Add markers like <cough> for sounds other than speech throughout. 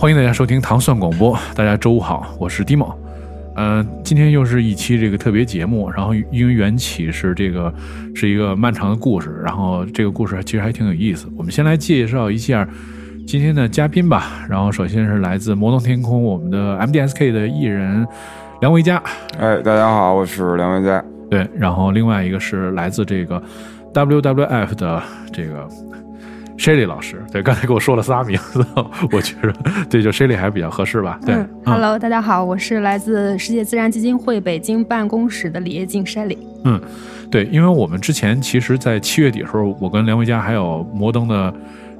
欢迎大家收听糖蒜广播，大家周五好，我是 Dimo。呃，今天又是一期这个特别节目，然后因为缘起是这个是一个漫长的故事，然后这个故事其实还挺有意思。我们先来介绍一下今天的嘉宾吧。然后首先是来自摩登天空我们的 MDSK 的艺人梁维嘉，哎，大家好，我是梁维嘉。对，然后另外一个是来自这个 WWF 的这个 Shelly 老师。对，刚才给我说了仨名字，<laughs> 我觉得对，就 Shelly 还比较合适吧。对、嗯，Hello，大家好，我是来自世界自然基金会北京办公室的李叶静 Shelly。嗯，对，因为我们之前其实，在七月底的时候，我跟梁维佳还有摩登的。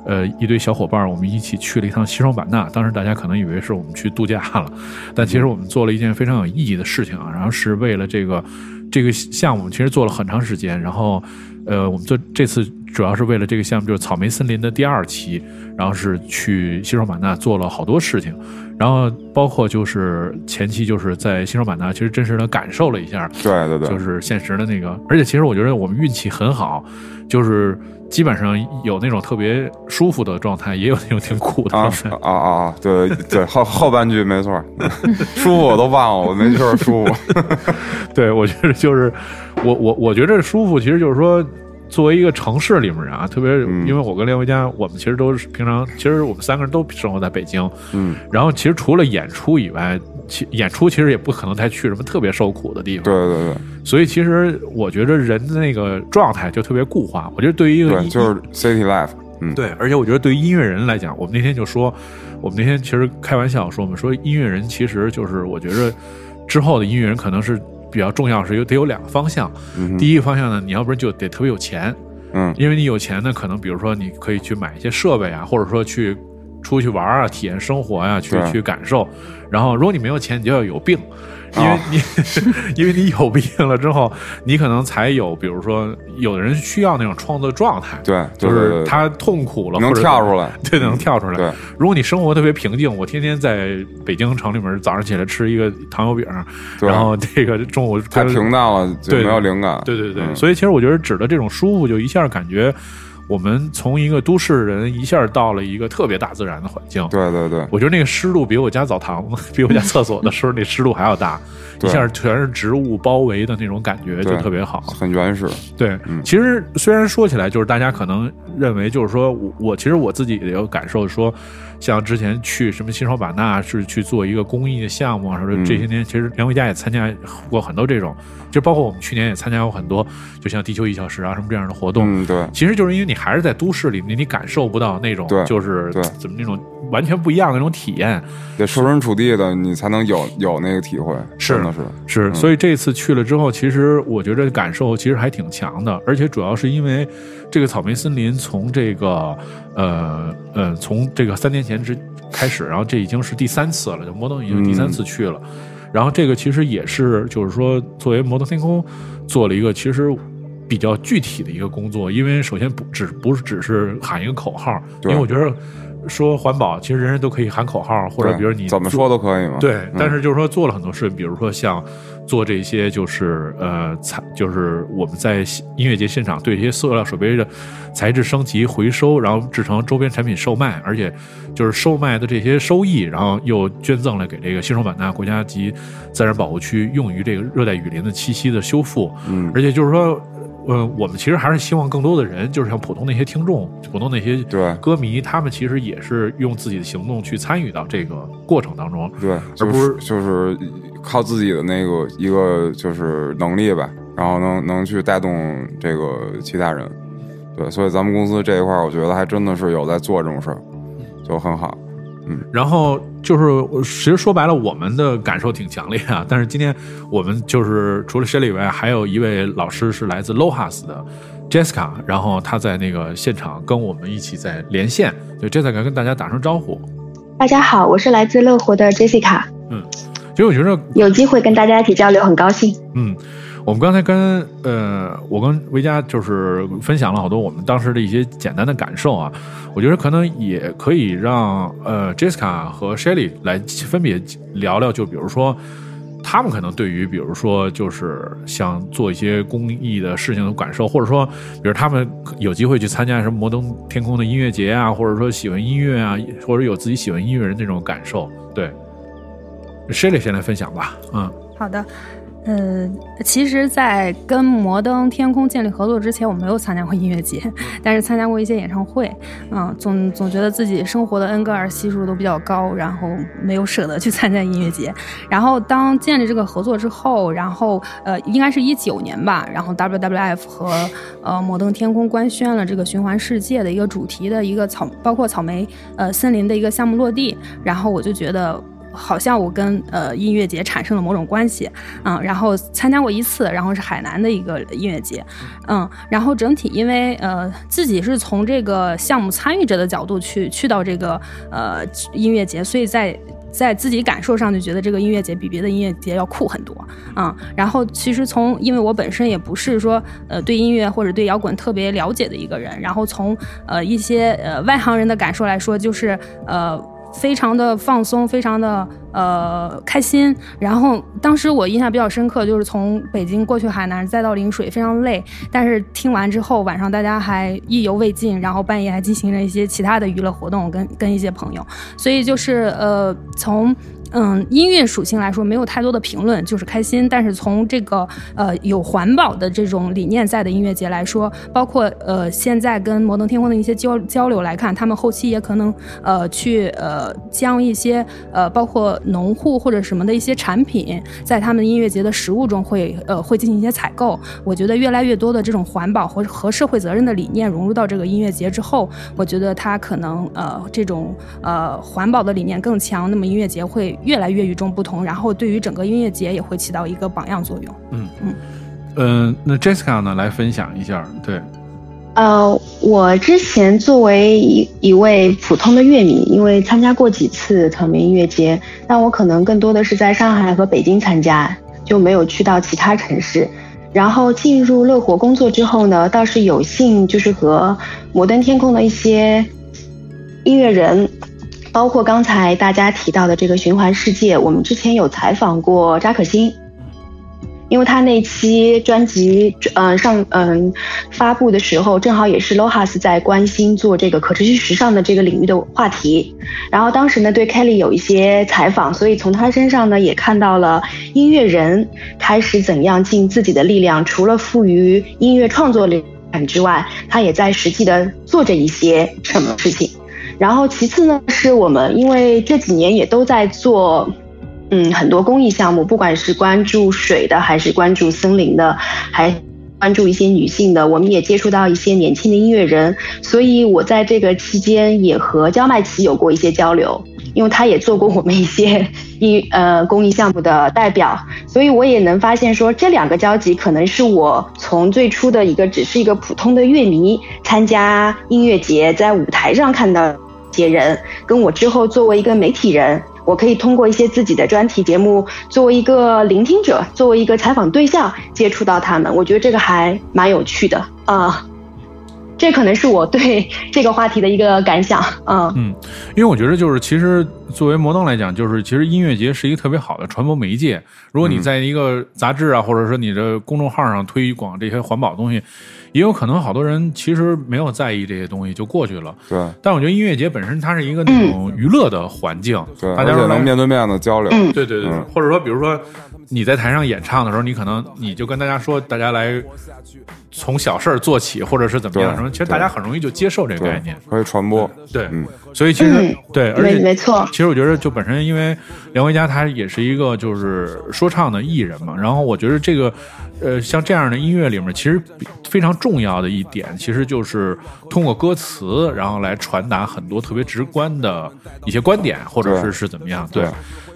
呃，一堆小伙伴，我们一起去了一趟西双版纳。当时大家可能以为是我们去度假了，但其实我们做了一件非常有意义的事情啊。然后是为了这个这个项目，其实做了很长时间。然后，呃，我们做这次主要是为了这个项目，就是草莓森林的第二期。然后是去西双版纳做了好多事情，然后包括就是前期就是在西双版纳，其实真实的感受了一下，对对对，就是现实的那个。而且其实我觉得我们运气很好，就是。基本上有那种特别舒服的状态，也有那种挺苦的啊啊啊！对对，后后半句没错，<laughs> 舒服我都忘了，我没就是舒服。<laughs> 对，我觉得就是我我我觉得舒服，其实就是说，作为一个城市里面人啊，特别因为我跟廖维佳，我们其实都是平常，其实我们三个人都生活在北京，嗯，然后其实除了演出以外。其演出其实也不可能再去什么特别受苦的地方，对对对，所以其实我觉得人的那个状态就特别固化。我觉得对于一个就是 city life，嗯，对，而且我觉得对于音乐人来讲，我们那天就说，我们那天其实开玩笑说，我们说音乐人其实就是我觉着之后的音乐人可能是比较重要，是有得有两个方向。第一个方向呢，你要不然就得特别有钱，嗯，因为你有钱呢，可能比如说你可以去买一些设备啊，或者说去。出去玩啊，体验生活呀，去去感受。然后，如果你没有钱，你就要有病，因为你 <laughs> 因为你有病了之后，你可能才有，比如说，有的人需要那种创作状态，对，就是他痛苦了能跳出来，对，能跳出来。对，如果你生活特别平静，我天天在北京城里面早上起来吃一个糖油饼，然后这个中午太平淡了，就没有灵感。对对对，所以其实我觉得指的这种舒服，就一下感觉。我们从一个都市人一下到了一个特别大自然的环境，对对对，我觉得那个湿度比我家澡堂子、<laughs> 比我家厕所的时候那湿度还要大，一下全是植物包围的那种感觉就特别好，很原始。对，其实虽然说起来就是大家可能认为就是说我我其实我自己也有感受说。像之前去什么新双版纳是去做一个公益的项目啊，说这些年其实梁维佳也参加过很多这种，就包括我们去年也参加过很多，就像地球一小时啊什么这样的活动。嗯，对，其实就是因为你还是在都市里，面你感受不到那种就是怎么那种完全不一样的那种体验。得设身处地的，你才能有有那个体会。是的是是，所以这次去了之后，其实我觉得感受其实还挺强的，而且主要是因为这个草莓森林从这个呃呃从这个三年前之开始，然后这已经是第三次了，就摩登已经第三次去了，然后这个其实也是就是说作为摩登天空做了一个其实比较具体的一个工作，因为首先不只不是只是喊一个口号，因为我觉得。说环保，其实人人都可以喊口号，或者比如你怎么说都可以嘛。对，但是就是说做了很多事，比如说像做这些，就是呃材，就是我们在音乐节现场对一些塑料水杯的材质升级回收，然后制成周边产品售卖，而且就是售卖的这些收益，然后又捐赠了给这个西双版纳国家级自然保护区，用于这个热带雨林的栖息的修复。嗯，而且就是说。呃，我们其实还是希望更多的人，就是像普通那些听众、普通那些歌迷，他们其实也是用自己的行动去参与到这个过程当中，对，而不是就是靠自己的那个一个就是能力吧，然后能能去带动这个其他人，对，所以咱们公司这一块，我觉得还真的是有在做这种事儿，就很好。嗯，然后就是，其实说白了，我们的感受挺强烈啊。但是今天我们就是除了 Shelly 以外，还有一位老师是来自 Lohas 的 Jessica，然后他在那个现场跟我们一起在连线。对，Jessica 跟大家打声招呼。大家好，我是来自乐活的 Jessica。嗯，其实我觉得有机会跟大家一起交流，很高兴。嗯。我们刚才跟呃，我跟维嘉就是分享了好多我们当时的一些简单的感受啊，我觉得可能也可以让呃 Jessica 和 Shelly 来分别聊聊，就比如说他们可能对于比如说就是想做一些公益的事情的感受，或者说，比如他们有机会去参加什么摩登天空的音乐节啊，或者说喜欢音乐啊，或者有自己喜欢音乐人那种感受。对，Shelly 先来分享吧。嗯，好的。呃，其实，在跟摩登天空建立合作之前，我没有参加过音乐节，<laughs> 但是参加过一些演唱会。嗯，总总觉得自己生活的恩格尔系数都比较高，然后没有舍得去参加音乐节。然后当建立这个合作之后，然后呃，应该是一九年吧，然后 WWF 和呃摩登天空官宣了这个循环世界的一个主题的一个草，包括草莓呃森林的一个项目落地，然后我就觉得。好像我跟呃音乐节产生了某种关系，嗯，然后参加过一次，然后是海南的一个音乐节，嗯，然后整体因为呃自己是从这个项目参与者的角度去去到这个呃音乐节，所以在在自己感受上就觉得这个音乐节比别的音乐节要酷很多，嗯，然后其实从因为我本身也不是说呃对音乐或者对摇滚特别了解的一个人，然后从呃一些呃外行人的感受来说，就是呃。非常的放松，非常的呃开心。然后当时我印象比较深刻，就是从北京过去海南，再到陵水，非常累。但是听完之后，晚上大家还意犹未尽，然后半夜还进行了一些其他的娱乐活动，跟跟一些朋友。所以就是呃从。嗯，音乐属性来说没有太多的评论，就是开心。但是从这个呃有环保的这种理念在的音乐节来说，包括呃现在跟摩登天空的一些交交流来看，他们后期也可能呃去呃将一些呃包括农户或者什么的一些产品，在他们音乐节的食物中会呃会进行一些采购。我觉得越来越多的这种环保和和社会责任的理念融入到这个音乐节之后，我觉得它可能呃这种呃环保的理念更强，那么音乐节会。越来越与众不同，然后对于整个音乐节也会起到一个榜样作用。嗯嗯嗯，那 Jessica 呢，来分享一下。对，呃，我之前作为一一位普通的乐迷，因为参加过几次草莓音乐节，但我可能更多的是在上海和北京参加，就没有去到其他城市。然后进入乐活工作之后呢，倒是有幸就是和摩登天空的一些音乐人。包括刚才大家提到的这个循环世界，我们之前有采访过扎可欣，因为他那期专辑嗯上嗯发布的时候，正好也是 Lohas 在关心做这个可持续时尚的这个领域的话题。然后当时呢对 Kelly 有一些采访，所以从他身上呢也看到了音乐人开始怎样尽自己的力量，除了赋予音乐创作力感之外，他也在实际的做着一些什么事情。然后其次呢，是我们因为这几年也都在做，嗯，很多公益项目，不管是关注水的，还是关注森林的，还关注一些女性的，我们也接触到一些年轻的音乐人，所以我在这个期间也和焦麦琪有过一些交流，因为他也做过我们一些 <laughs> 音呃公益项目的代表，所以我也能发现说这两个交集可能是我从最初的一个只是一个普通的乐迷，参加音乐节，在舞台上看到。些人跟我之后作为一个媒体人，我可以通过一些自己的专题节目，作为一个聆听者，作为一个采访对象接触到他们，我觉得这个还蛮有趣的啊。这可能是我对这个话题的一个感想啊。嗯，因为我觉得就是其实作为摩登来讲，就是其实音乐节是一个特别好的传播媒介。如果你在一个杂志啊，或者说你的公众号上推广这些环保东西。也有可能好多人其实没有在意这些东西就过去了，对。但我觉得音乐节本身它是一个那种娱乐的环境，对，大家能面对面的交流，对对对。或者说，比如说你在台上演唱的时候，你可能你就跟大家说，大家来从小事儿做起，或者是怎么样什么，其实大家很容易就接受这个概念，可以传播。对，所以其实对，而且没错。其实我觉得就本身因为梁维嘉他也是一个就是说唱的艺人嘛，然后我觉得这个。呃，像这样的音乐里面，其实非常重要的一点，其实就是通过歌词，然后来传达很多特别直观的一些观点，或者是是怎么样。对，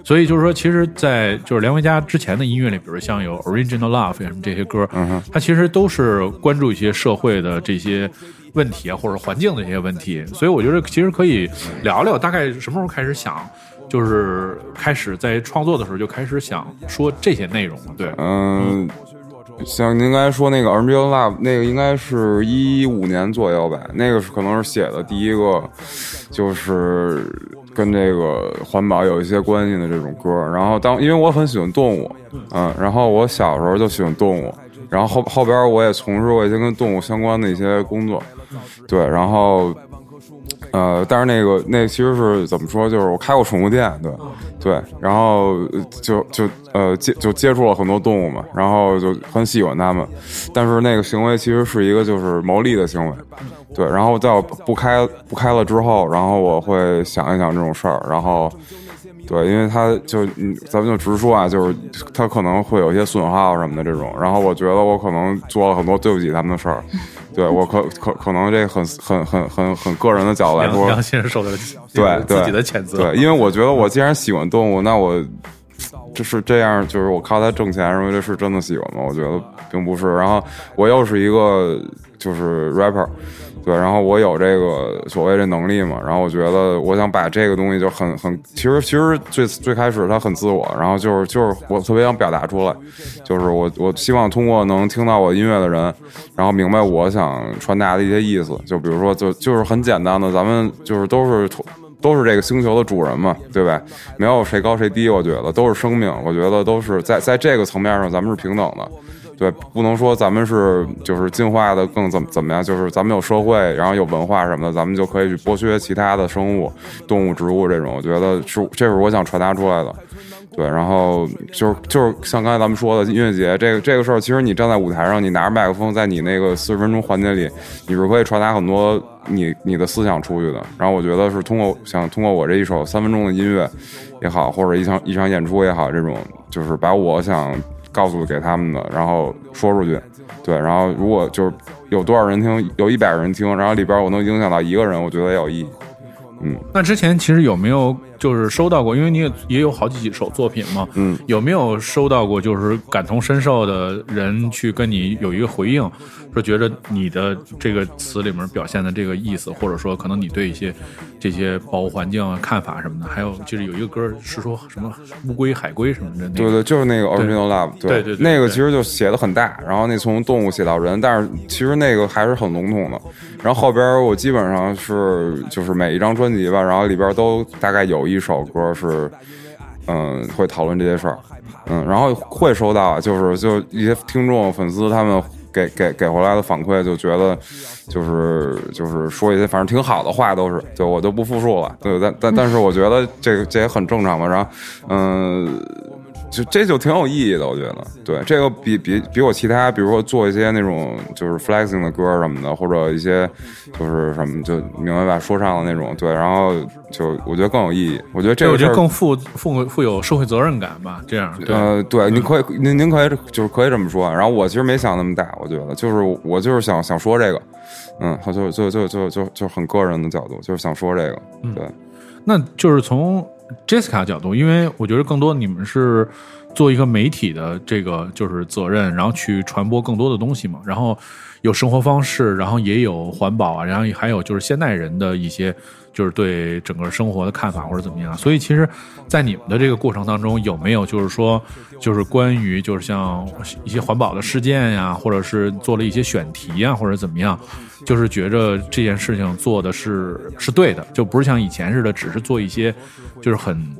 所以就是说，其实，在就是梁维嘉之前的音乐里，比如像有 Original Love 什么这些歌，嗯他其实都是关注一些社会的这些问题啊，或者环境的一些问题。所以我觉得，其实可以聊聊，大概什么时候开始想，就是开始在创作的时候就开始想说这些内容。对，嗯。像您刚才说那个《Angel Love》，那个应该是一五年左右吧，那个是可能是写的第一个，就是跟这个环保有一些关系的这种歌。然后当因为我很喜欢动物，嗯，然后我小时候就喜欢动物，然后后后边我也从事过一些跟动物相关的一些工作，对，然后。呃，但是那个那其实是怎么说？就是我开过宠物店，对，对，然后就就呃接就接触了很多动物嘛，然后就很喜欢它们，但是那个行为其实是一个就是牟利的行为，对，然后在我不开不开了之后，然后我会想一想这种事儿，然后对，因为他就嗯，咱们就直说啊，就是他可能会有一些损耗什么的这种，然后我觉得我可能做了很多对不起他们的事儿。对我可可可能这很很很很很个人的角度来说，良心受的对自己的谴责。对，因为我觉得我既然喜欢动物，那我就是这样，就是我靠它挣钱，认为这是真的喜欢吗？我觉得并不是。然后我又是一个就是 rapper。对，然后我有这个所谓的能力嘛，然后我觉得我想把这个东西就很很，其实其实最最开始它很自我，然后就是就是我特别想表达出来，就是我我希望通过能听到我音乐的人，然后明白我想传达的一些意思，就比如说就就是很简单的，咱们就是都是都是这个星球的主人嘛，对吧？没有谁高谁低，我觉得都是生命，我觉得都是在在这个层面上咱们是平等的。对，不能说咱们是就是进化的更怎么怎么样，就是咱们有社会，然后有文化什么的，咱们就可以去剥削其他的生物、动物、植物这种。我觉得是这是我想传达出来的。对，然后就是就是像刚才咱们说的音乐节这个这个事儿，其实你站在舞台上，你拿着麦克风，在你那个四十分钟环节里，你是可以传达很多你你的思想出去的。然后我觉得是通过想通过我这一首三分钟的音乐也好，或者一场一场演出也好，这种就是把我想。告诉给他们的，然后说出去，对，然后如果就是有多少人听，有一百个人听，然后里边我能影响到一个人，我觉得有意义。嗯，那之前其实有没有就是收到过？因为你也也有好几首作品嘛，嗯，有没有收到过就是感同身受的人去跟你有一个回应？说觉得你的这个词里面表现的这个意思，或者说可能你对一些这些保护环境啊看法什么的，还有就是有一个歌是说什么乌龟、海龟什么的，对对，就是那个 Original Love，对对，那个其实就写的很大，然后那从动物写到人，但是其实那个还是很笼统的。然后后边我基本上是就是每一张专辑吧，然后里边都大概有一一首歌是嗯会讨论这些事儿，嗯，然后会收到就是就一些听众粉丝他们。给给给回来的反馈就觉得，就是就是说一些反正挺好的话，都是，就我就不复述了。对，但但但是我觉得这这也很正常嘛。然后，嗯。就这就挺有意义的，我觉得，对这个比比比我其他，比如说做一些那种就是 flexing 的歌什么的，或者一些就是什么就明白吧，说唱的那种，对，然后就我觉得更有意义。我觉得这个我觉得更负负负有社会责任感吧，这样。呃，对，您可以您您可以就是可以这么说。然后我其实没想那么大，我觉得就是我就是想想说这个，嗯，就就就就就就很个人的角度，就是想说这个，对。那就是从。Jessica 角度，因为我觉得更多你们是做一个媒体的这个就是责任，然后去传播更多的东西嘛。然后有生活方式，然后也有环保啊，然后还有就是现代人的一些就是对整个生活的看法或者怎么样。所以其实，在你们的这个过程当中，有没有就是说就是关于就是像一些环保的事件呀，或者是做了一些选题呀，或者怎么样？就是觉着这件事情做的是是对的，就不是像以前似的，只是做一些，就是很，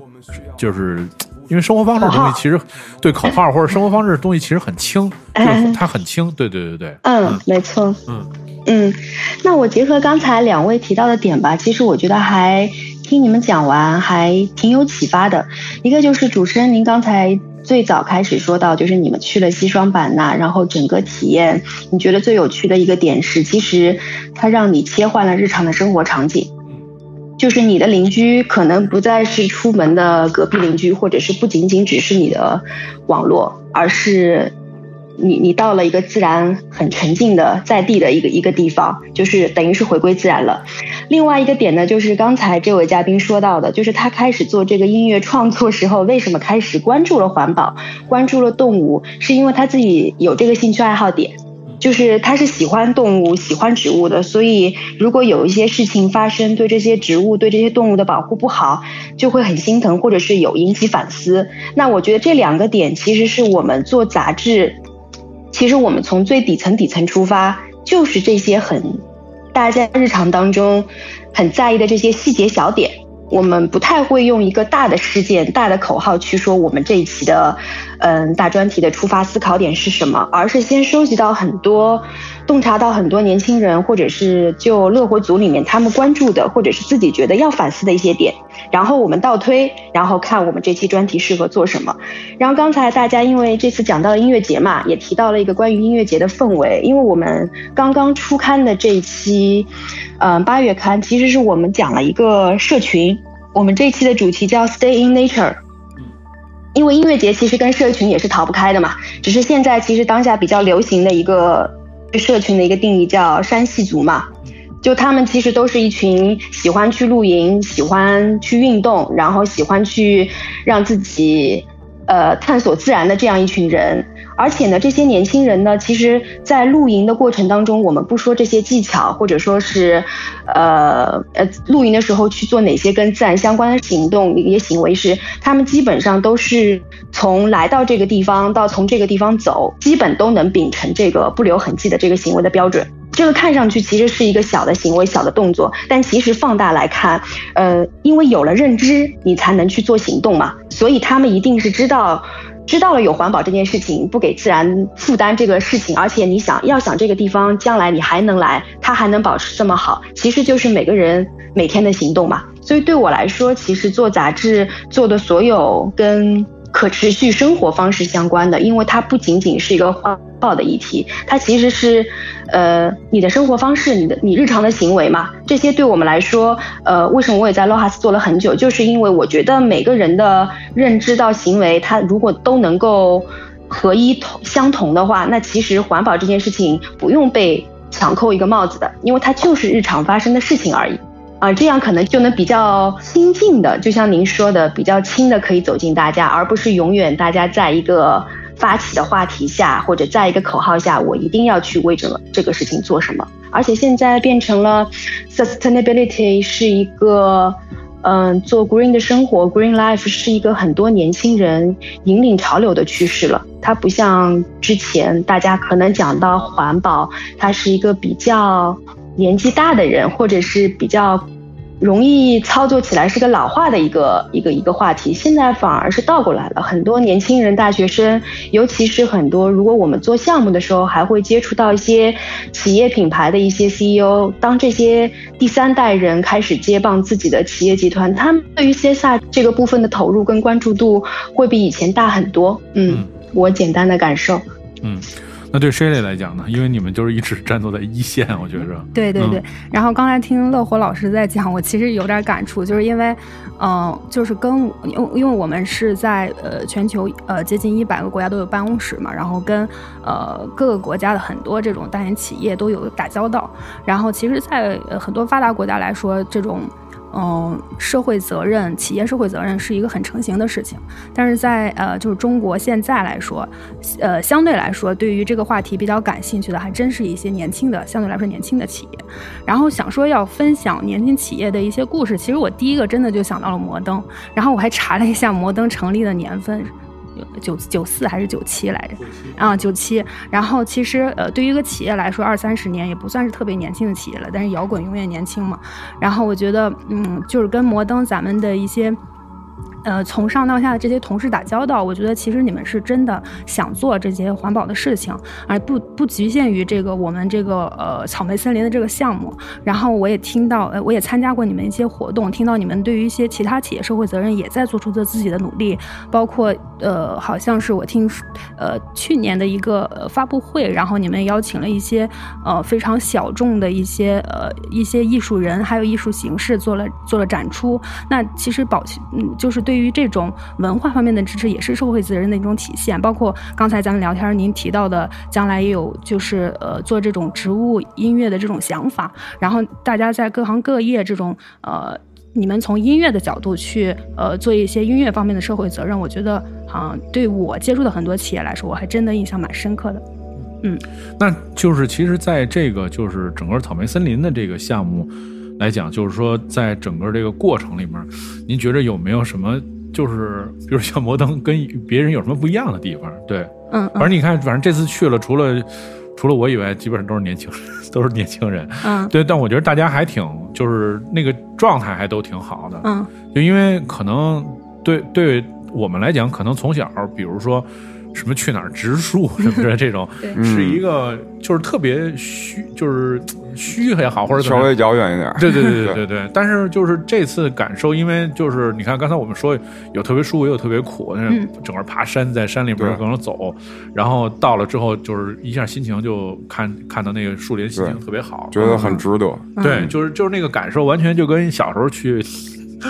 就是因为生活方式的东西其实对口号或者生活方式的东西其实很轻，就是它很轻，对对对对，嗯，没错，嗯嗯，那我结合刚才两位提到的点吧，其实我觉得还听你们讲完还挺有启发的，一个就是主持人您刚才。最早开始说到，就是你们去了西双版纳，然后整个体验，你觉得最有趣的一个点是，其实它让你切换了日常的生活场景，就是你的邻居可能不再是出门的隔壁邻居，或者是不仅仅只是你的网络，而是。你你到了一个自然很沉静的在地的一个一个地方，就是等于是回归自然了。另外一个点呢，就是刚才这位嘉宾说到的，就是他开始做这个音乐创作时候，为什么开始关注了环保，关注了动物，是因为他自己有这个兴趣爱好点，就是他是喜欢动物、喜欢植物的，所以如果有一些事情发生，对这些植物、对这些动物的保护不好，就会很心疼，或者是有引起反思。那我觉得这两个点其实是我们做杂志。其实我们从最底层底层出发，就是这些很大家在日常当中很在意的这些细节小点。我们不太会用一个大的事件、大的口号去说我们这一期的，嗯，大专题的出发思考点是什么，而是先收集到很多。洞察到很多年轻人，或者是就乐活组里面他们关注的，或者是自己觉得要反思的一些点，然后我们倒推，然后看我们这期专题适合做什么。然后刚才大家因为这次讲到了音乐节嘛，也提到了一个关于音乐节的氛围。因为我们刚刚出刊的这一期，嗯，八月刊其实是我们讲了一个社群，我们这期的主题叫 Stay in Nature。因为音乐节其实跟社群也是逃不开的嘛，只是现在其实当下比较流行的一个。社群的一个定义叫山系族嘛，就他们其实都是一群喜欢去露营、喜欢去运动，然后喜欢去让自己呃探索自然的这样一群人。而且呢，这些年轻人呢，其实，在露营的过程当中，我们不说这些技巧，或者说是，呃呃，露营的时候去做哪些跟自然相关的行动、一些行为，是他们基本上都是从来到这个地方到从这个地方走，基本都能秉承这个不留痕迹的这个行为的标准。这个看上去其实是一个小的行为、小的动作，但其实放大来看，呃，因为有了认知，你才能去做行动嘛，所以他们一定是知道。知道了有环保这件事情，不给自然负担这个事情，而且你想要想这个地方将来你还能来，它还能保持这么好，其实就是每个人每天的行动嘛。所以对我来说，其实做杂志做的所有跟。可持续生活方式相关的，因为它不仅仅是一个环保的议题，它其实是，呃，你的生活方式，你的你日常的行为嘛，这些对我们来说，呃，为什么我也在 LOHAS 做了很久，就是因为我觉得每个人的认知到行为，它如果都能够合一同相同的话，那其实环保这件事情不用被强扣一个帽子的，因为它就是日常发生的事情而已。啊，这样可能就能比较亲近的，就像您说的，比较亲的可以走进大家，而不是永远大家在一个发起的话题下，或者在一个口号下，我一定要去为这个这个事情做什么。而且现在变成了 sustainability 是一个，嗯，做 green 的生活，green life 是一个很多年轻人引领潮流的趋势了。它不像之前大家可能讲到环保，它是一个比较年纪大的人，或者是比较。容易操作起来是个老化的一个一个一个话题，现在反而是倒过来了。很多年轻人、大学生，尤其是很多，如果我们做项目的时候，还会接触到一些企业品牌的一些 CEO。当这些第三代人开始接棒自己的企业集团，他们对于 CSR 这个部分的投入跟关注度会比以前大很多。嗯，我简单的感受。嗯。那对 Shelly 来讲呢？因为你们就是一直战斗在一线，<laughs> 我觉着。对对对。然后刚才听乐活老师在讲，我其实有点感触，就是因为，嗯，就是跟因因为我们是在呃全球呃接近一百个国家都有办公室嘛，然后跟呃各个国家的很多这种大型企业都有打交道。然后其实，在很多发达国家来说，这种。嗯，社会责任、企业社会责任是一个很成型的事情，但是在呃，就是中国现在来说，呃，相对来说，对于这个话题比较感兴趣的，还真是一些年轻的，相对来说年轻的企业。然后想说要分享年轻企业的一些故事，其实我第一个真的就想到了摩登，然后我还查了一下摩登成立的年份。九九四还是九七来着？啊，九七。然后其实呃，对于一个企业来说，二三十年也不算是特别年轻的企业了。但是摇滚永远年轻嘛。然后我觉得，嗯，就是跟摩登咱们的一些。呃，从上到下的这些同事打交道，我觉得其实你们是真的想做这些环保的事情，而不不局限于这个我们这个呃草莓森林的这个项目。然后我也听到，呃，我也参加过你们一些活动，听到你们对于一些其他企业社会责任也在做出着自己的努力，包括呃，好像是我听，呃，去年的一个发布会，然后你们邀请了一些呃非常小众的一些呃一些艺术人，还有艺术形式做了做了展出。那其实保嗯就是对。对于这种文化方面的支持，也是社会责任的一种体现。包括刚才咱们聊天，您提到的，将来也有就是呃做这种植物音乐的这种想法。然后大家在各行各业这种呃，你们从音乐的角度去呃做一些音乐方面的社会责任，我觉得啊，对我接触的很多企业来说，我还真的印象蛮深刻的。嗯，那就是其实在这个就是整个草莓森林的这个项目。来讲，就是说，在整个这个过程里面，您觉着有没有什么就是比如像摩登跟别人有什么不一样的地方？对，嗯反正你看，反正这次去了，除了除了我以外，基本上都是年轻人，<laughs> 都是年轻人。嗯对，但我觉得大家还挺，就是那个状态还都挺好的。嗯就因为可能对对我们来讲，可能从小，比如说什么去哪儿植树 <laughs> 什么的这种，是一个就是特别虚，就是虚也好，或者稍微遥远一点。对对对对 <laughs> 对。对，但是就是这次感受，因为就是你看刚才我们说有特别舒服，也有特别苦，那嗯。整个爬山在山里边对各种走，然后到了之后就是一下心情就看看到那个树林，心情特别好，觉得很值得。嗯。对，就是就是那个感受，完全就跟小时候去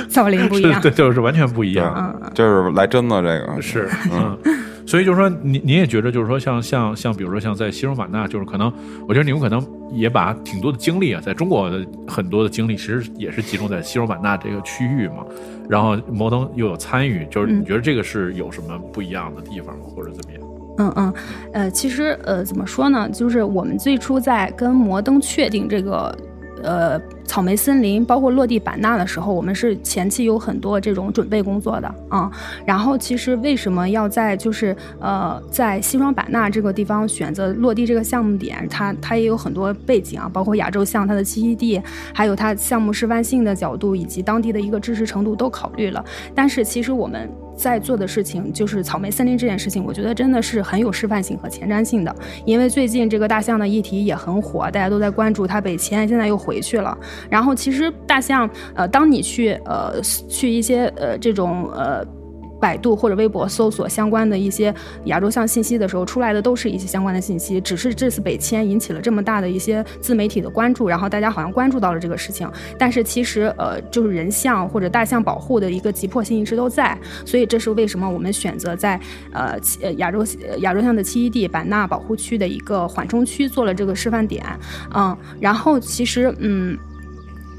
造林不一样。<laughs> 对，就是完全不一对样，，这是来真的这个。是嗯。所以就是说，你你也觉得，就是说像，像像比如说像在西双版纳，就是可能，我觉得你们可能也把挺多的精力啊，在中国的很多的精力，其实也是集中在西双版纳这个区域嘛。然后摩登又有参与，就是你觉得这个是有什么不一样的地方吗？或者怎么样？嗯嗯，呃，其实呃，怎么说呢？就是我们最初在跟摩登确定这个呃草莓森林，包括落地版纳的时候，我们是前期有很多这种准备工作的啊、然后其实为什么要在就是呃在西双版纳这个地方选择落地这个项目点，它它也有很多背景啊，包括亚洲象它的栖息地，还有它项目示范性的角度以及当地的一个支持程度都考虑了。但是其实我们在做的事情就是草莓森林这件事情，我觉得真的是很有示范性和前瞻性的。因为最近这个大象的议题也很火，大家都在关注它北迁，现在又回去了。然后其实大象，呃，当你去呃去一些呃这种呃。百度或者微博搜索相关的一些亚洲象信息的时候，出来的都是一些相关的信息。只是这次北迁引起了这么大的一些自媒体的关注，然后大家好像关注到了这个事情，但是其实呃，就是人象或者大象保护的一个急迫性一直都在。所以这是为什么我们选择在呃呃亚洲亚洲象的栖息地版纳保护区的一个缓冲区做了这个示范点，嗯，然后其实嗯，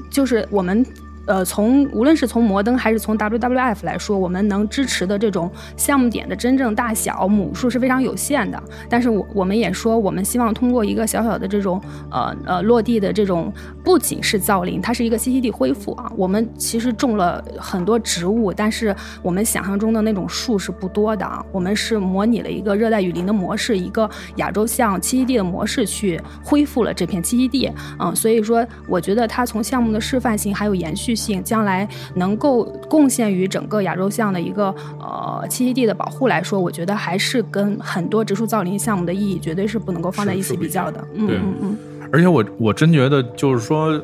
就是我们。呃，从无论是从摩登还是从 WWF 来说，我们能支持的这种项目点的真正大小亩数是非常有限的。但是我我们也说，我们希望通过一个小小的这种呃呃落地的这种，不仅是造林，它是一个栖息地恢复啊。我们其实种了很多植物，但是我们想象中的那种树是不多的啊。我们是模拟了一个热带雨林的模式，一个亚洲象栖息地的模式去恢复了这片栖息地。嗯，所以说我觉得它从项目的示范性还有延续性，将来能够贡献于整个亚洲象的一个呃栖息地的保护来说，我觉得还是跟很多植树造林项目的意义绝对是不能够放在一起比较的。嗯嗯嗯。而且我我真觉得就是说，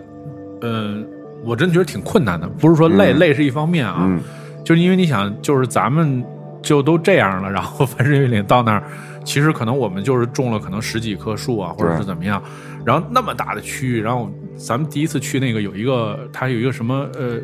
呃，我真觉得挺困难的，不是说累、嗯。累是一方面啊，嗯，就是因为你想，就是咱们就都这样了，然后凡士林岭到那儿，其实可能我们就是种了可能十几棵树啊，或者是怎么样，然后那么大的区域，然后咱们第一次去那个有一个，它有一个什么呃。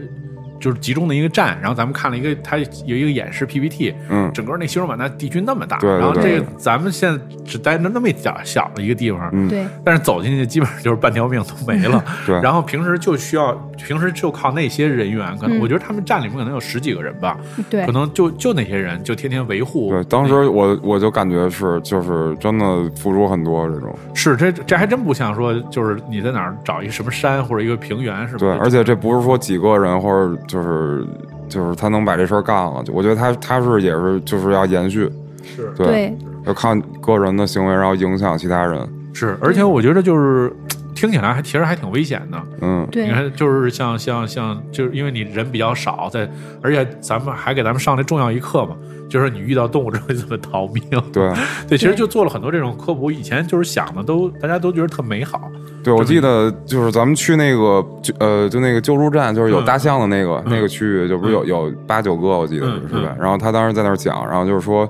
就是集中的一个站，然后咱们看了一个，它有一个演示 PPT，嗯整个那西双版纳地区那么大，对对然后这个咱们现在只待着那么一点小的一个地方，嗯对，但是走进去基本上就是半条命都没了。<laughs> 对然后平时就需要，平时就靠那些人员，可能、嗯我觉得他们站里面可能有十几个人吧，对可能就就那些人就天天维护。对，当时我我就感觉是，就是真的付出很多这种。是这这还真不像说，就是你在哪儿找一个什么山或者一个平原什么对，的。而且这不是说几个人或者就是就是他能把这事儿干了，我觉得他他是也是就是要延续，是对，对要看个人的行为，然后影响其他人。是，而且我觉得就是听起来还其实还挺危险的。嗯，对你看，就是像像像，就是因为你人比较少，在而且咱们还给咱们上了重要一课嘛，就是你遇到动物之后你怎么逃命。对 <laughs> 对，其实就做了很多这种科普。以前就是想的都大家都觉得特美好，对，我记得就是咱们去那个就呃就那个救助站，就是有嗯大象的那个、嗯那个区域，就不是有有八九个，我记得嗯是吧？嗯然后他当时在那儿讲，然后就是说，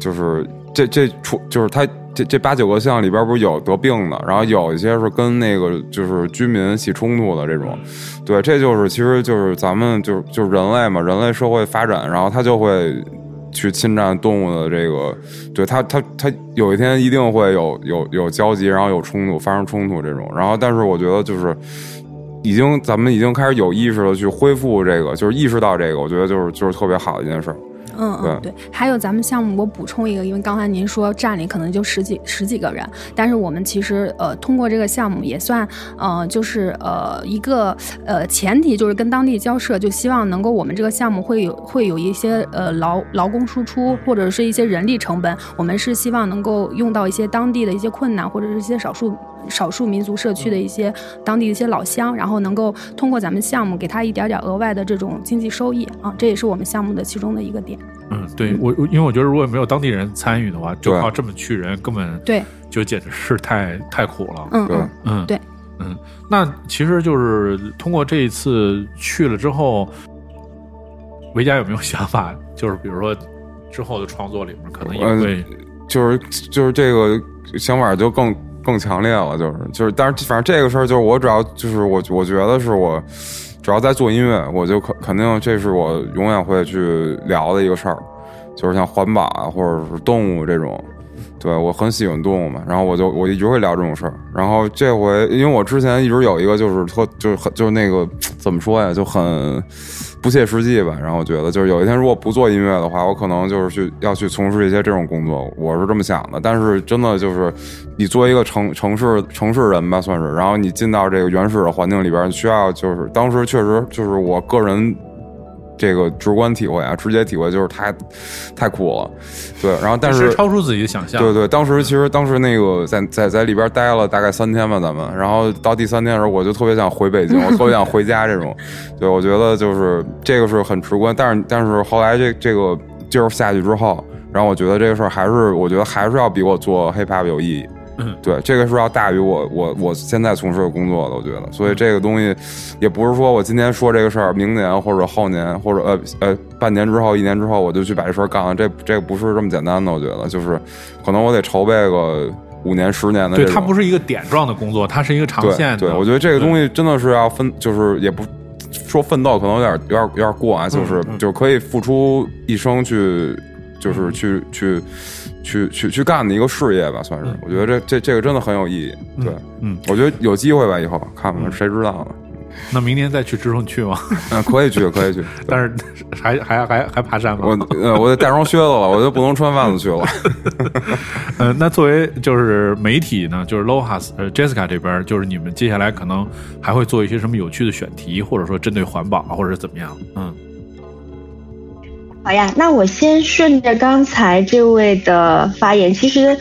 就是这这出就是他这这八九个象里边不是有得病的，然后有一些是跟那个就是居民起冲突的这种，对，这就是其实就是咱们就是就是人类嘛，人类社会发展，然后他就会。去侵占动物的这个，对他，他他有一天一定会有有有交集，然后有冲突，发生冲突这种。然后，但是我觉得就是已经咱们已经开始有意识的去恢复这个，就是意识到这个，我觉得就是就是特别好的一件事儿。嗯嗯，对。还有咱们项目，我补充一个，因为刚才您说站里可能就十几十几个人，但是我们其实呃通过这个项目也算呃就是呃一个呃前提就是跟当地交涉，就希望能够我们这个项目会有会有一些呃劳劳工输出或者是一些人力成本，我们是希望能够用到一些当地的一些困难或者是一些少数。少数民族社区的一些当地的一些老乡，然后能够通过咱们项目给他一点点额外的这种经济收益啊，这也是我们项目的其中的一个点。嗯，对我，因为我觉得如果没有当地人参与的话，就靠这么去人根本对，就简直是太太苦了。嗯嗯嗯，对，嗯，那其实就是通过这一次去了之后，维嘉有没有想法？就是比如说之后的创作里面，可能也会，就是就是这个想法就更。更强烈了，就是就是，但是反正这个事儿就是我主要就是我我觉得是我主要在做音乐，我就肯肯定这是我永远会去聊的一个事儿，就是像环保啊或者是动物这种，对我很喜欢动物嘛，然后我就我一直会聊这种事儿，然后这回因为我之前一直有一个就是特就是很就是那个怎么说呀，就很。不切实际吧，然后我觉得就是有一天如果不做音乐的话，我可能就是去要去从事一些这种工作，我是这么想的。但是真的就是，你作为一个城城市城市人吧，算是，然后你进到这个原始的环境里边，需要就是当时确实就是我个人。这个直观体会啊，直接体会就是太，太酷了，对。然后但是超出自己的想象。对对，当时其实当时那个在在在里边待了大概三天吧，咱们。然后到第三天的时候，我就特别想回北京，<laughs> 我特别想回家这种。对，我觉得就是这个是很直观。但是但是后来这这个劲儿下去之后，然后我觉得这个事儿还是我觉得还是要比我做 hiphop 有意义。嗯，对，这个是要大于我我我现在从事的工作的，我觉得，所以这个东西也不是说我今天说这个事儿，明年或者后年或者呃呃半年之后、一年之后我就去把这事儿干了，这这不是这么简单的，我觉得，就是可能我得筹备个五年、十年的。对，它不是一个点状的工作，它是一个长线。对，我觉得这个东西真的是要分，就是也不说奋斗，可能有点有点有点过啊，就是就是可以付出一生去，就是去去。去去去干的一个事业吧，算是。我觉得这这这个真的很有意义。对，嗯，我觉得有机会吧，以后看看，谁知道呢？那明年再去支撑去吗？嗯，可以去，可以去。<laughs> 但是还还还还爬山吗？我呃，我得带双靴子了，我就不能穿袜子去了。嗯，<laughs> 那作为就是媒体呢，就是 Lohas 呃 Jessica 这边，就是你们接下来可能还会做一些什么有趣的选题，或者说针对环保或者怎么样？嗯。好呀，那我先顺着刚才这位的发言，其实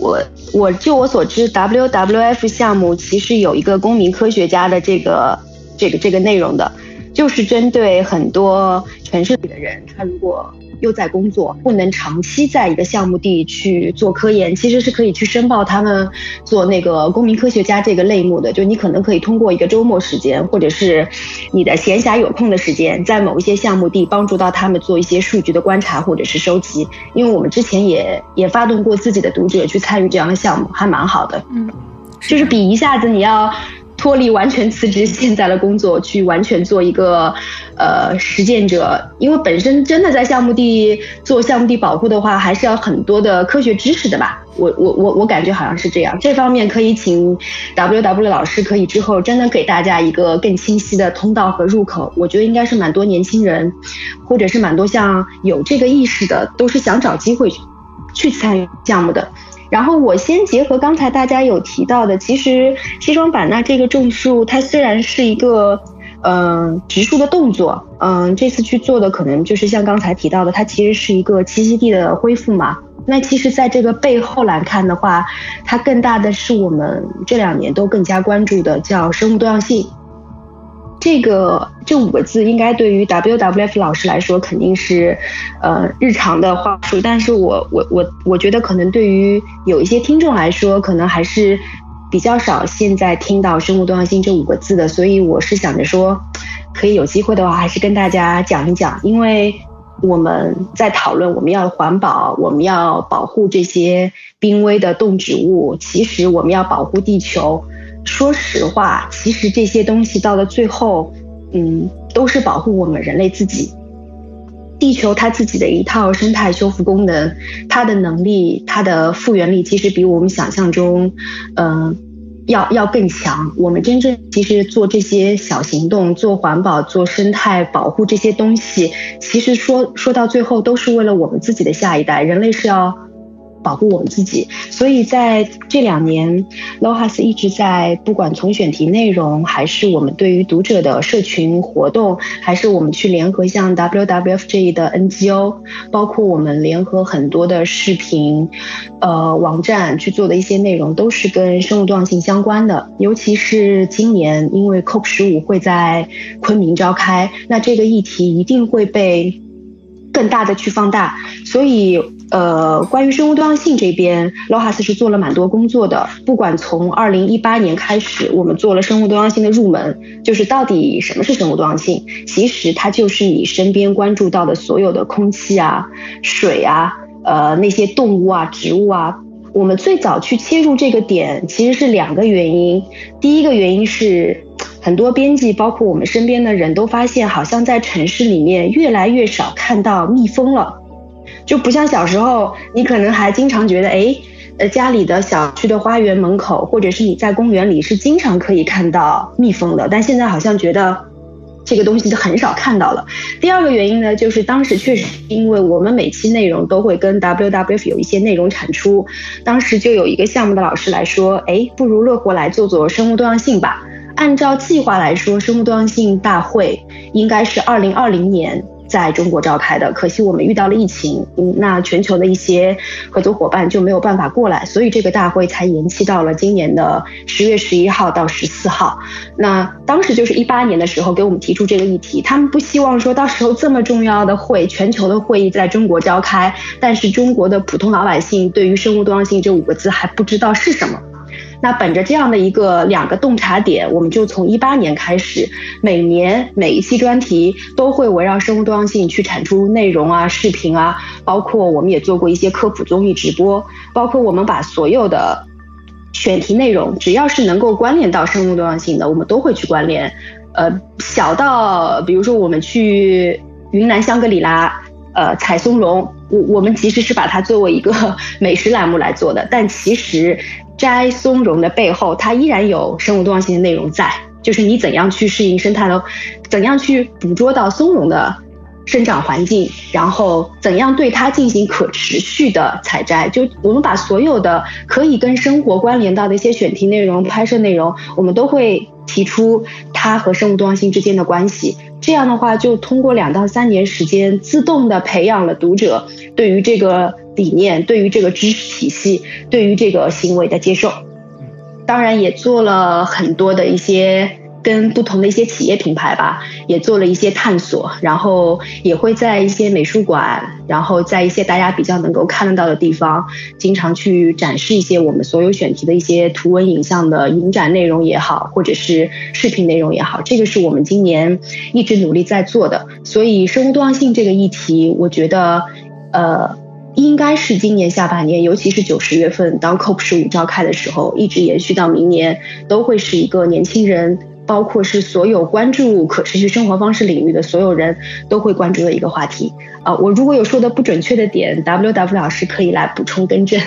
我我就我所知，WWF 项目其实有一个公民科学家的这个这个这个内容的，就是针对很多城市里的人，他如果。又在工作，不能长期在一个项目地去做科研，其实是可以去申报他们做那个公民科学家这个类目的。就你可能可以通过一个周末时间，或者是你的闲暇有空的时间，在某一些项目地帮助到他们做一些数据的观察或者是收集。因为我们之前也也发动过自己的读者去参与这样的项目，还蛮好的。嗯，就是比一下子你要。脱离完全辞职现在的工作，去完全做一个呃实践者，因为本身真的在项目地做项目地保护的话，还是要很多的科学知识的吧。我我我我感觉好像是这样，这方面可以请 W W 老师可以之后真的给大家一个更清晰的通道和入口。我觉得应该是蛮多年轻人，或者是蛮多像有这个意识的，都是想找机会去参与项目的。然后我先结合刚才大家有提到的，其实西双版纳这个种树，它虽然是一个嗯植树的动作，嗯，这次去做的可能就是像刚才提到的，它其实是一个栖息地的恢复嘛。那其实在这个背后来看的话，它更大的是我们这两年都更加关注的叫生物多样性。这个这五个字应该对于 WWF 老师来说肯定是，呃，日常的话术。但是我我我我觉得可能对于有一些听众来说，可能还是比较少现在听到生物多样性这五个字的。所以我是想着说，可以有机会的话，还是跟大家讲一讲，因为我们在讨论我们要环保，我们要保护这些濒危的动植物，其实我们要保护地球。说实话，其实这些东西到了最后，嗯，都是保护我们人类自己。地球它自己的一套生态修复功能，它的能力、它的复原力，其实比我们想象中，嗯，要要更强。我们真正其实做这些小行动，做环保、做生态保护这些东西，其实说说到最后都是为了我们自己的下一代。人类是要。保护我们自己，所以在这两年，Lohas 一直在不管从选题内容，还是我们对于读者的社群活动，还是我们去联合像 WWF 这的 NGO，包括我们联合很多的视频，呃网站去做的一些内容，都是跟生物多样性相关的。尤其是今年，因为 COP 十五会在昆明召开，那这个议题一定会被更大的去放大，所以。呃，关于生物多样性这边，Lohas 是做了蛮多工作的。不管从二零一八年开始，我们做了生物多样性的入门，就是到底什么是生物多样性？其实它就是你身边关注到的所有的空气啊、水啊、呃那些动物啊、植物啊。我们最早去切入这个点，其实是两个原因。第一个原因是，很多编辑，包括我们身边的人都发现，好像在城市里面越来越少看到蜜蜂了。就不像小时候，你可能还经常觉得，哎，呃，家里的小区的花园门口，或者是你在公园里，是经常可以看到蜜蜂的。但现在好像觉得这个东西就很少看到了。第二个原因呢，就是当时确实因为我们每期内容都会跟 WWF 有一些内容产出，当时就有一个项目的老师来说，哎，不如乐活来做做生物多样性吧。按照计划来说，生物多样性大会应该是二零二零年。在中国召开的，可惜我们遇到了疫情，嗯，那全球的一些合作伙伴就没有办法过来，所以这个大会才延期到了今年的十月十一号到十四号。那当时就是一八年的时候给我们提出这个议题，他们不希望说到时候这么重要的会，全球的会议在中国召开，但是中国的普通老百姓对于生物多样性这五个字还不知道是什么。那本着这样的一个两个洞察点，我们就从一八年开始，每年每一期专题都会围绕生物多样性去产出内容啊、视频啊，包括我们也做过一些科普综艺直播，包括我们把所有的选题内容，只要是能够关联到生物多样性的，我们都会去关联。呃，小到比如说我们去云南香格里拉，呃，采松茸，我我们其实是把它作为一个 <laughs> 美食栏目来做的，但其实。摘松茸的背后，它依然有生物多样性的内容在，就是你怎样去适应生态的，怎样去捕捉到松茸的生长环境，然后怎样对它进行可持续的采摘。就我们把所有的可以跟生活关联到的一些选题内容、拍摄内容，我们都会提出它和生物多样性之间的关系。这样的话，就通过两到三年时间，自动的培养了读者对于这个。理念对于这个知识体系，对于这个行为的接受，当然也做了很多的一些跟不同的一些企业品牌吧，也做了一些探索，然后也会在一些美术馆，然后在一些大家比较能够看得到的地方，经常去展示一些我们所有选题的一些图文影像的影展内容也好，或者是视频内容也好，这个是我们今年一直努力在做的。所以生物多样性这个议题，我觉得，呃。应该是今年下半年，尤其是九十月份，当 COP 十五召开的时候，一直延续到明年，都会是一个年轻人，包括是所有关注可持续生活方式领域的所有人都会关注的一个话题。啊，我如果有说的不准确的点，W W 老师可以来补充更正。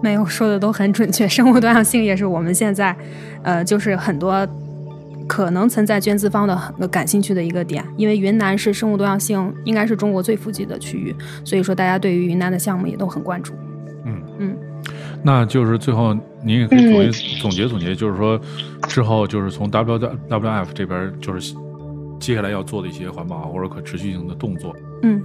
没有说的都很准确，生物多样性也是我们现在，呃，就是很多。可能存在捐资方的很感兴趣的一个点，因为云南是生物多样性应该是中国最富集的区域，所以说大家对于云南的项目也都很关注。嗯嗯，那就是最后您也可以总结总结总结，就是说之后就是从 W W F 这边就是接下来要做的一些环保或者可持续性的动作。嗯。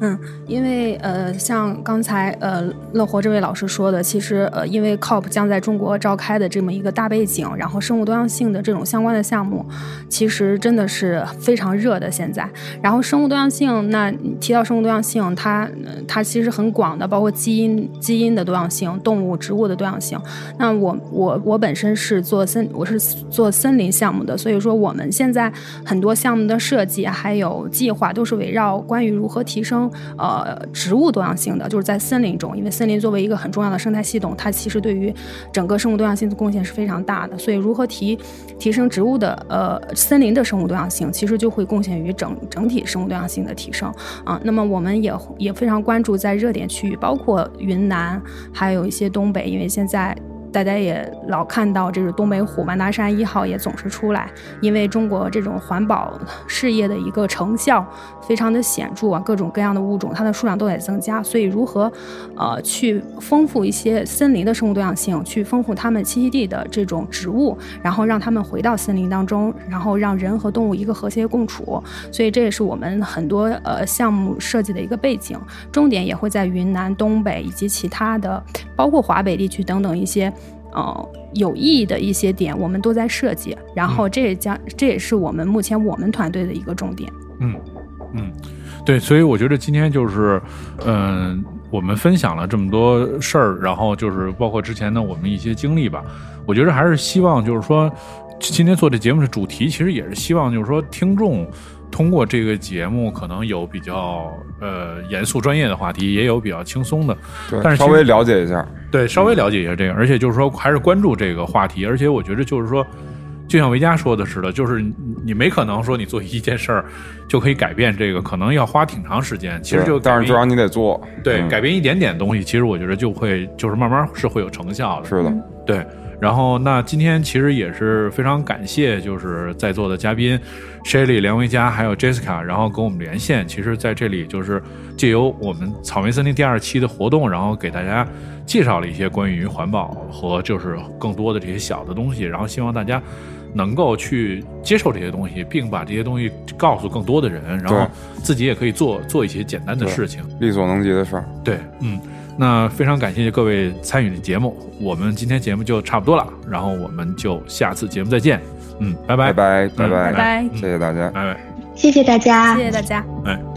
嗯，因为呃，像刚才呃乐活这位老师说的，其实呃，因为 COP 将在中国召开的这么一个大背景，然后生物多样性的这种相关的项目，其实真的是非常热的现在。然后生物多样性，那提到生物多样性，它它其实很广的，包括基因基因的多样性、动物植物的多样性。那我我我本身是做森，我是做森林项目的，所以说我们现在很多项目的设计还有计划都是围绕关于如何提提升。呃植物多样性的，就是在森林中，因为森林作为一个很重要的生态系统，它其实对于整个生物多样性的贡献是非常大的。所以，如何提提升植物的呃森林的生物多样性，其实就会贡献于整整体生物多样性的提升啊。那么，我们也也非常关注在热点区域，包括云南，还有一些东北，因为现在大家也老看到这个东北虎万达山一号也总是出来，因为中国这种环保事业的一个成效非常的显著啊，各种各样的物种它的数量都在增加，所以如何呃去丰富一些森林的生物多样性，去丰富它们栖息地的这种植物，然后让它们回到森林当中，然后让人和动物一个和谐共处，所以这也是我们很多呃项目设计的一个背景，重点也会在云南、东北以及其他的，包括华北地区等等一些。呃，有意义的一些点，我们都在设计，然后这也将这也是我们目前我们团队的一个重点。嗯嗯，对，所以我觉得今天就是，嗯、我们分享了这么多事儿，然后就是包括之前的我们一些经历吧。我觉得还是希望就是说，今天做这节目的主题，其实也是希望就是说，听众通过这个节目，可能有比较呃严肃专业的话题，也有比较轻松的，对，但是稍微了解一下，对，稍微了解一下这个，而且就是说还是关注这个话题，而且我觉得就是说，就像维嘉说的似的，就是你你没可能说你做一件事儿就可以改变这个，可能要花挺长时间。其实就对但是至少你得做，对、嗯。改变一点点东西，其实我觉得就会就是慢慢是会有成效的。是的，对，然后那今天其实也是非常感谢，就是在座的嘉宾 Shelly、梁维佳还有 Jessica，然后跟我们连线。其实在这里就是借由我们草莓森林第二期的活动，然后给大家介绍了一些关于环保和就是更多的这些小的东西，然后希望大家。能够去接受这些东西，并把这些东西告诉更多的人，然后自己也可以做做一些简单的事情。力所能及的事儿。对，嗯，那非常感谢各位参与的节目，我们今天节目就差不多了，然后我们就下次节目再见，嗯，拜拜，拜拜，拜嗯拜，拜拜谢谢大家。拜拜。谢谢大家谢。谢大家。哎。